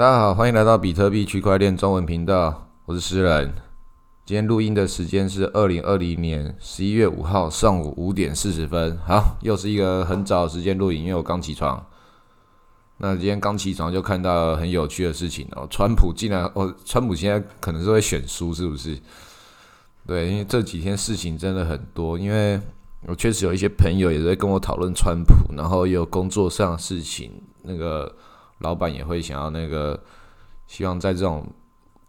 大家好，欢迎来到比特币区块链中文频道，我是诗人。今天录音的时间是二零二零年十一月五号上午五点四十分。好，又是一个很早的时间录影，因为我刚起床。那今天刚起床就看到很有趣的事情哦，川普竟然哦，川普现在可能是会选输，是不是？对，因为这几天事情真的很多，因为我确实有一些朋友也在跟我讨论川普，然后也有工作上的事情，那个老板也会想要那个，希望在这种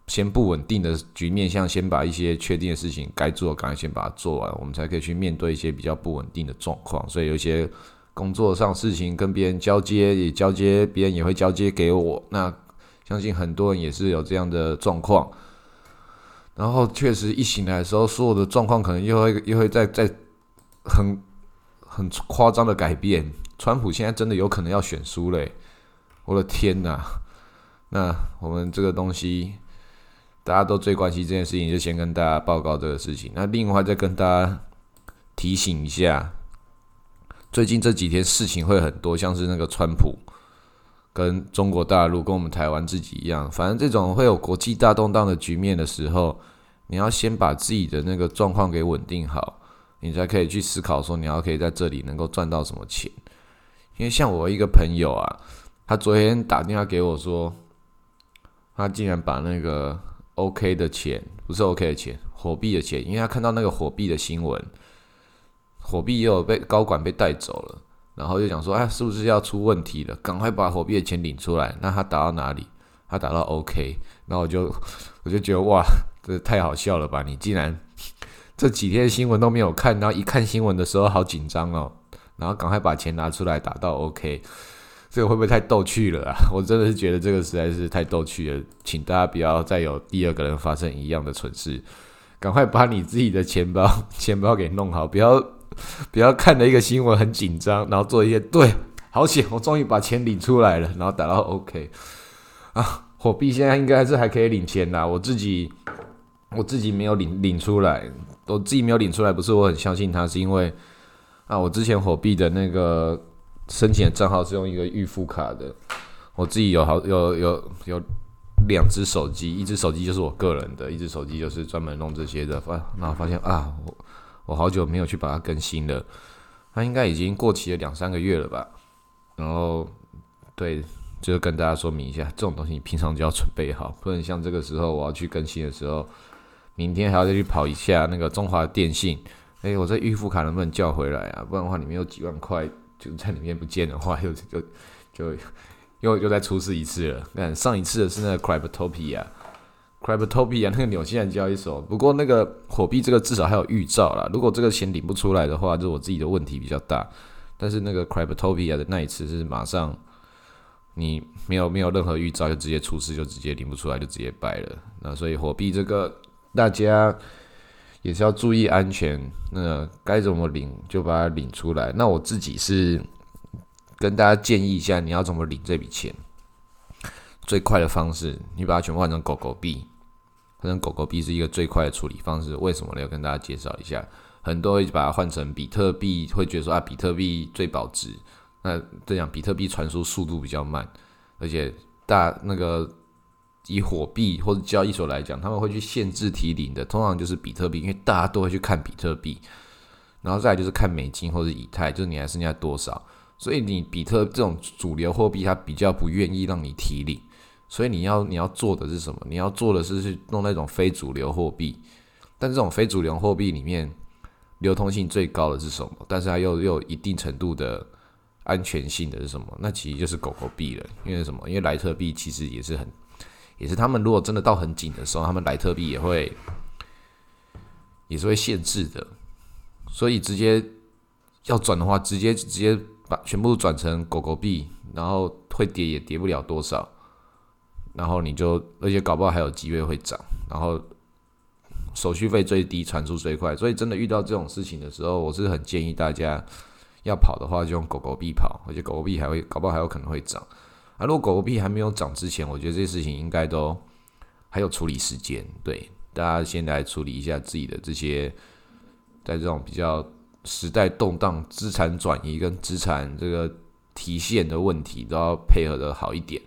先不稳定的局面下，先把一些确定的事情该做，赶快先把它做完，我们才可以去面对一些比较不稳定的状况。所以有一些工作上事情跟别人交接，也交接，别人也会交接给我。那相信很多人也是有这样的状况。然后确实一醒来的时候，所有的状况可能又会又会再再很很夸张的改变。川普现在真的有可能要选输嘞！我的天哪！那我们这个东西，大家都最关心这件事情，就先跟大家报告这个事情。那另外再跟大家提醒一下，最近这几天事情会很多，像是那个川普跟中国大陆跟我们台湾自己一样，反正这种会有国际大动荡的局面的时候，你要先把自己的那个状况给稳定好，你才可以去思考说你要可以在这里能够赚到什么钱。因为像我一个朋友啊，他昨天打电话给我说。他竟然把那个 OK 的钱，不是 OK 的钱，火币的钱，因为他看到那个火币的新闻，火币也有被高管被带走了，然后就讲说，哎，是不是要出问题了？赶快把火币的钱领出来。那他打到哪里？他打到 OK，然后我就我就觉得哇，这太好笑了吧！你竟然这几天新闻都没有看，然后一看新闻的时候好紧张哦，然后赶快把钱拿出来打到 OK。这个会不会太逗趣了啊？我真的是觉得这个实在是太逗趣了，请大家不要再有第二个人发生一样的蠢事，赶快把你自己的钱包 钱包给弄好，不要不要看了一个新闻很紧张，然后做一些对，好险，我终于把钱领出来了，然后打到 OK 啊，火币现在应该是还可以领钱啦，我自己我自己没有领领出来，我自己没有领出来，不是我很相信他，是因为啊，我之前火币的那个。申请的账号是用一个预付卡的，我自己有好有有有两只手机，一只手机就是我个人的，一只手机就是专门弄这些的。发然后发现啊，我我好久没有去把它更新了，它应该已经过期了两三个月了吧。然后对，就是跟大家说明一下，这种东西你平常就要准备好，不能像这个时候我要去更新的时候，明天还要再去跑一下那个中华电信，哎，我这预付卡能不能叫回来啊？不然的话，里面有几万块。就在里面不见的话，又就就又又再出事一次了。看上一次的是那个 Cryptopia，Cryptopia 那个纽西兰交易所。不过那个火币这个至少还有预兆啦。如果这个钱领不出来的话，就我自己的问题比较大。但是那个 Cryptopia 的那一次是马上你没有没有任何预兆就直接出事，就直接领不出来，就直接败了。那所以火币这个大家。也是要注意安全，那该怎么领就把它领出来。那我自己是跟大家建议一下，你要怎么领这笔钱？最快的方式，你把它全部换成狗狗币，换成狗狗币是一个最快的处理方式。为什么呢？要跟大家介绍一下。很多会把它换成比特币，会觉得说啊，比特币最保值。那这样，比特币传输速度比较慢，而且大那个。以火币或者交易所来讲，他们会去限制提领的，通常就是比特币，因为大家都会去看比特币，然后再就是看美金或者以太，就是你还剩下多少，所以你比特这种主流货币，它比较不愿意让你提领，所以你要你要做的是什么？你要做的是去弄那种非主流货币，但这种非主流货币里面流通性最高的是什么？但是它又又有一定程度的安全性的是什么？那其实就是狗狗币了，因为什么？因为莱特币其实也是很。也是他们如果真的到很紧的时候，他们莱特币也会也是会限制的，所以直接要转的话，直接直接把全部转成狗狗币，然后会跌也跌不了多少，然后你就而且搞不好还有机会会涨，然后手续费最低，传输最快，所以真的遇到这种事情的时候，我是很建议大家要跑的话就用狗狗币跑，而且狗狗币还会搞不好还有可能会涨。啊，如果狗狗币还没有涨之前，我觉得这事情应该都还有处理时间。对，大家先来处理一下自己的这些，在这种比较时代动荡、资产转移跟资产这个提现的问题，都要配合的好一点。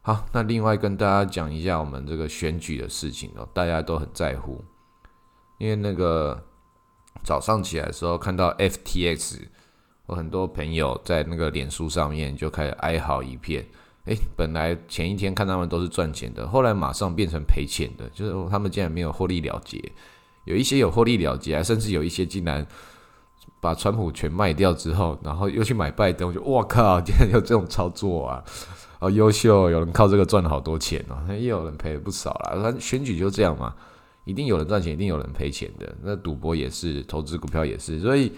好，那另外跟大家讲一下我们这个选举的事情哦，大家都很在乎，因为那个早上起来的时候看到 FTX，我很多朋友在那个脸书上面就开始哀嚎一片。诶，本来前一天看他们都是赚钱的，后来马上变成赔钱的，就是他们竟然没有获利了结，有一些有获利了结，甚至有一些竟然把川普全卖掉之后，然后又去买拜登，我就哇靠，竟然有这种操作啊！哦，优秀，有人靠这个赚了好多钱哦，那也有人赔了不少啦。选举就这样嘛，一定有人赚钱，一定有人赔钱的。那赌博也是，投资股票也是，所以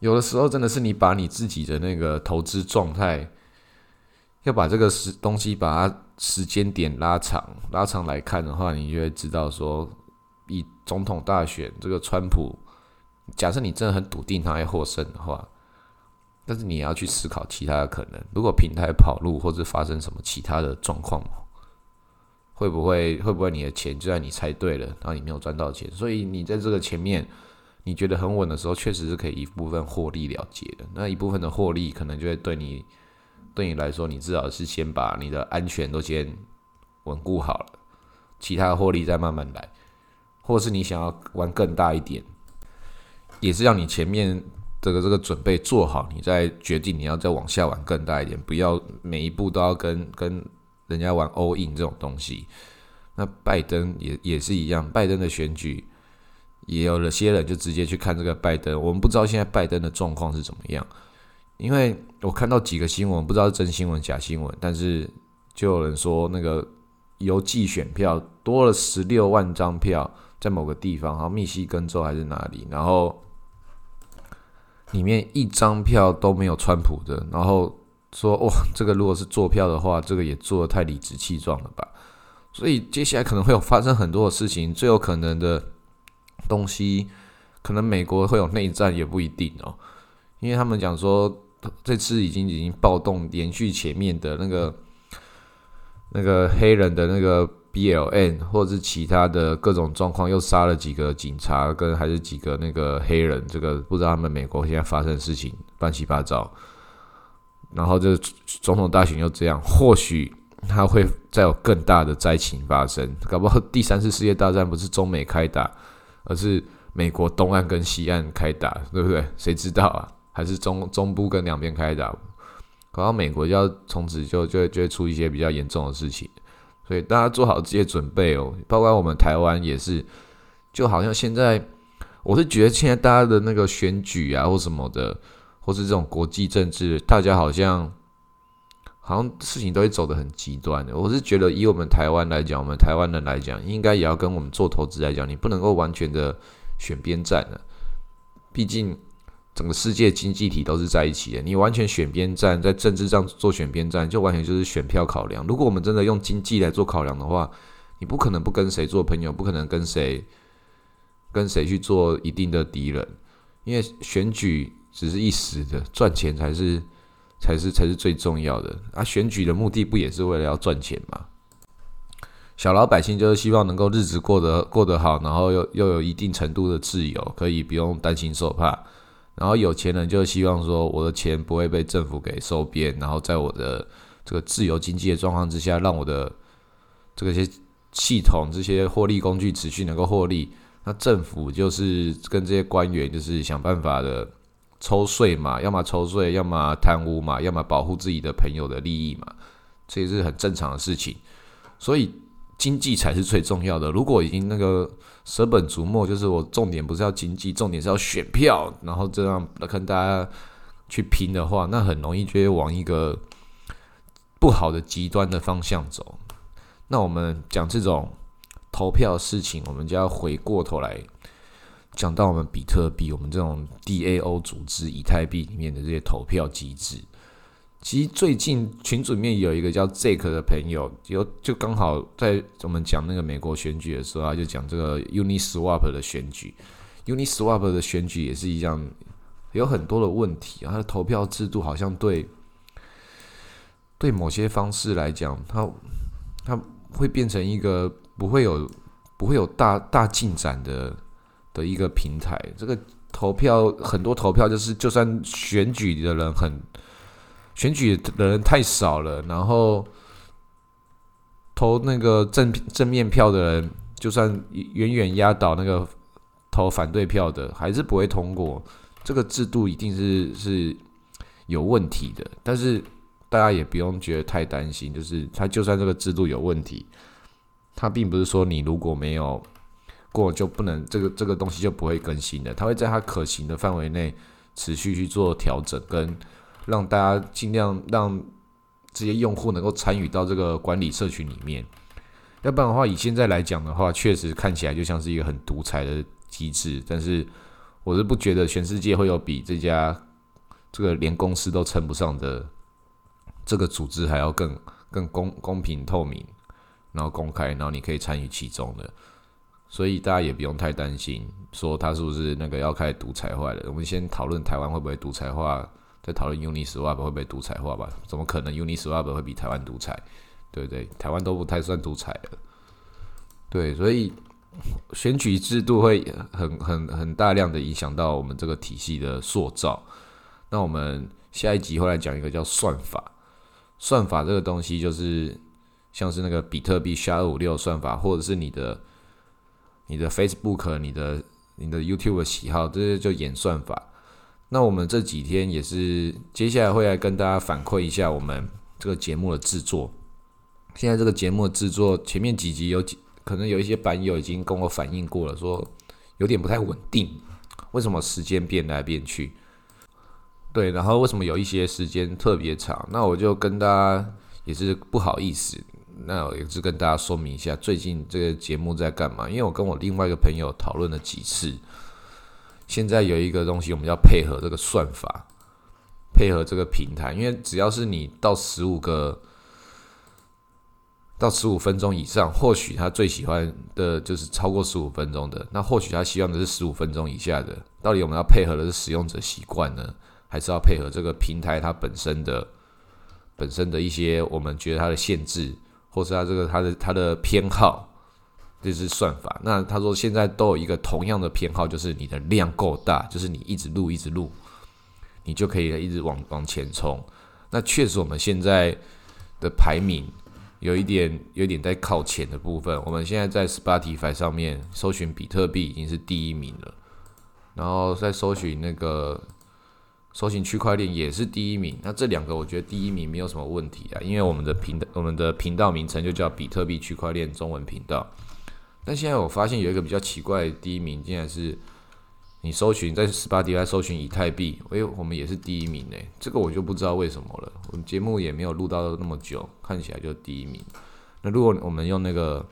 有的时候真的是你把你自己的那个投资状态，要把这个时东西把它时间点拉长，拉长来看的话，你就会知道说，以总统大选这个川普，假设你真的很笃定他会获胜的话。但是你也要去思考其他的可能，如果平台跑路或者发生什么其他的状况，会不会会不会你的钱就在你猜对了，然后你没有赚到钱？所以你在这个前面你觉得很稳的时候，确实是可以一部分获利了结的。那一部分的获利可能就会对你对你来说，你至少是先把你的安全都先稳固好了，其他的获利再慢慢来，或是你想要玩更大一点，也是让你前面。这个这个准备做好，你再决定你要再往下玩更大一点，不要每一步都要跟跟人家玩 all in 这种东西。那拜登也也是一样，拜登的选举也有了些人就直接去看这个拜登。我们不知道现在拜登的状况是怎么样，因为我看到几个新闻，不知道是真新闻假新闻，但是就有人说那个邮寄选票多了十六万张票，在某个地方，好像密西根州还是哪里，然后。里面一张票都没有川普的，然后说哇，这个如果是坐票的话，这个也做的太理直气壮了吧？所以接下来可能会有发生很多的事情，最有可能的东西，可能美国会有内战也不一定哦，因为他们讲说这次已经已经暴动，连续前面的那个那个黑人的那个。B L N 或者是其他的各种状况，又杀了几个警察跟还是几个那个黑人，这个不知道他们美国现在发生的事情乱七八糟。然后这总统大选又这样，或许他会再有更大的灾情发生，搞不好第三次世界大战不是中美开打，而是美国东岸跟西岸开打，对不对？谁知道啊？还是中中部跟两边开打，搞到美国要从此就就就会出一些比较严重的事情。所以大家做好这些准备哦，包括我们台湾也是，就好像现在，我是觉得现在大家的那个选举啊或什么的，或是这种国际政治，大家好像好像事情都会走得很极端的。我是觉得以我们台湾来讲，我们台湾人来讲，应该也要跟我们做投资来讲，你不能够完全的选边站的，毕竟。整个世界经济体都是在一起的，你完全选边站，在政治上做选边站，就完全就是选票考量。如果我们真的用经济来做考量的话，你不可能不跟谁做朋友，不可能跟谁跟谁去做一定的敌人，因为选举只是一时的，赚钱才是才是才是最重要的啊！选举的目的不也是为了要赚钱吗？小老百姓就是希望能够日子过得过得好，然后又又有一定程度的自由，可以不用担心受怕。然后有钱人就希望说，我的钱不会被政府给收编，然后在我的这个自由经济的状况之下，让我的这个些系统、这些获利工具持续能够获利。那政府就是跟这些官员就是想办法的抽税嘛，要么抽税，要么贪污嘛，要么保护自己的朋友的利益嘛，这也是很正常的事情。所以。经济才是最重要的。如果已经那个舍本逐末，就是我重点不是要经济，重点是要选票，然后这样跟大家去拼的话，那很容易就会往一个不好的极端的方向走。那我们讲这种投票事情，我们就要回过头来讲到我们比特币，我们这种 DAO 组织以太币里面的这些投票机制。其实最近群组里面有一个叫 Jake 的朋友，有就刚好在我们讲那个美国选举的时候，他就讲这个 Uniswap 的选举。Uniswap 的选举也是一样，有很多的问题啊。它的投票制度好像对对某些方式来讲，它它会变成一个不会有不会有大大进展的的一个平台。这个投票很多投票就是就算选举的人很。选举的人太少了，然后投那个正正面票的人，就算远远压倒那个投反对票的，还是不会通过。这个制度一定是是有问题的，但是大家也不用觉得太担心，就是他就算这个制度有问题，他并不是说你如果没有过就不能这个这个东西就不会更新的，他会在他可行的范围内持续去做调整，跟让大家尽量让这些用户能够参与到这个管理社群里面。要不然的话，以现在来讲的话，确实看起来就像是一个很独裁的机制，但是。我是不觉得全世界会有比这家这个连公司都称不上的这个组织还要更更公公平透明，然后公开，然后你可以参与其中的，所以大家也不用太担心，说他是不是那个要开始独裁化了。我们先讨论台湾会不会独裁化，再讨论 Uniswap 会不会独裁化吧？怎么可能 Uniswap 会比台湾独裁？对不对？台湾都不太算独裁了，对，所以。选举制度会很很很大量的影响到我们这个体系的塑造。那我们下一集会来讲一个叫算法。算法这个东西就是像是那个比特币 SHA 二五六算法，或者是你的你的 Facebook、你的你的 YouTube 的喜好，这些就演算法。那我们这几天也是接下来会来跟大家反馈一下我们这个节目的制作。现在这个节目的制作前面几集有几。可能有一些版友已经跟我反映过了，说有点不太稳定。为什么时间变来变去？对，然后为什么有一些时间特别长？那我就跟大家也是不好意思，那我也是跟大家说明一下，最近这个节目在干嘛？因为我跟我另外一个朋友讨论了几次，现在有一个东西我们要配合这个算法，配合这个平台，因为只要是你到十五个。到十五分钟以上，或许他最喜欢的就是超过十五分钟的。那或许他希望的是十五分钟以下的。到底我们要配合的是使用者习惯呢，还是要配合这个平台它本身的本身的一些我们觉得它的限制，或是它这个它的它的偏好，这是算法。那他说现在都有一个同样的偏好，就是你的量够大，就是你一直录一直录，你就可以一直往往前冲。那确实我们现在的排名。有一点，有一点在靠前的部分。我们现在在 Spotify 上面搜寻比特币已经是第一名了，然后再搜寻那个搜寻区块链也是第一名。那这两个我觉得第一名没有什么问题啊，因为我们的频道我们的频道名称就叫比特币区块链中文频道。但现在我发现有一个比较奇怪的第一名，竟然是。你搜寻在 Spotify 搜寻以太币，哎，我们也是第一名诶，这个我就不知道为什么了。我们节目也没有录到那么久，看起来就第一名。那如果我们用那个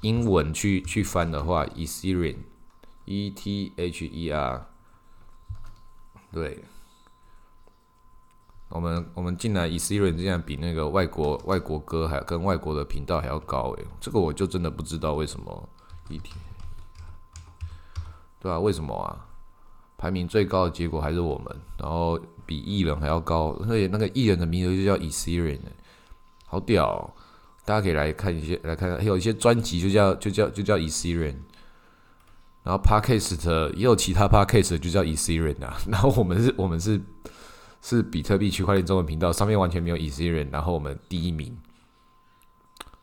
英文去去翻的话，Ethereum，E T H E R，对，我们我们进来 Ethereum 这样比那个外国外国歌还跟外国的频道还要高诶，这个我就真的不知道为什么一天。对啊，为什么啊？排名最高的结果还是我们，然后比艺人还要高，所以那个艺人的名字就叫 Ethereum，好屌！大家可以来看一些，来看看，还有一些专辑就叫就叫就叫 Ethereum，然后 Podcast 也有其他 Podcast 就叫 Ethereum 啊，然后我们是我们是是比特币区块链中文频道，上面完全没有 Ethereum，然后我们第一名，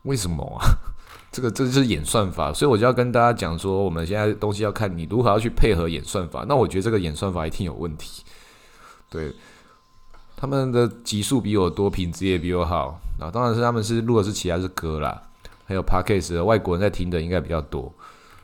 为什么啊？这个这就是演算法，所以我就要跟大家讲说，我们现在东西要看你如何要去配合演算法。那我觉得这个演算法一定有问题。对，他们的集数比我多，品质也比我好。啊，当然是他们是录的是其他是歌啦，还有 podcast，外国人在听的应该比较多。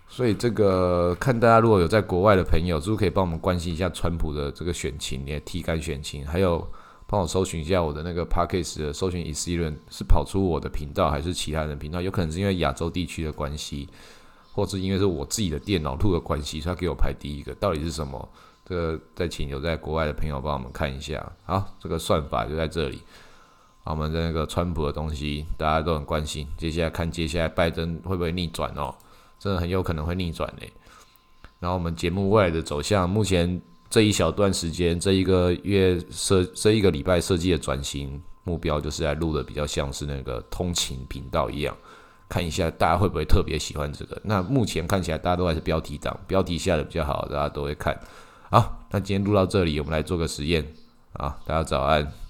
所以这个看大家如果有在国外的朋友，是不是可以帮我们关心一下川普的这个选情，也体感选情，还有。帮我搜寻一下我的那个 p a c k a g e 的搜寻 Ethereum 是跑出我的频道还是其他人频道？有可能是因为亚洲地区的关系，或是因为是我自己的电脑录的关系，所以他给我排第一个。到底是什么？这个再请有在国外的朋友帮我们看一下。好，这个算法就在这里。我们的那个川普的东西大家都很关心。接下来看接下来拜登会不会逆转哦？真的很有可能会逆转嘞。然后我们节目未来的走向，目前。这一小段时间，这一个月设这一个礼拜设计的转型目标，就是来录的比较像是那个通勤频道一样，看一下大家会不会特别喜欢这个。那目前看起来大家都还是标题党，标题下的比较好，大家都会看。好，那今天录到这里，我们来做个实验。啊，大家早安。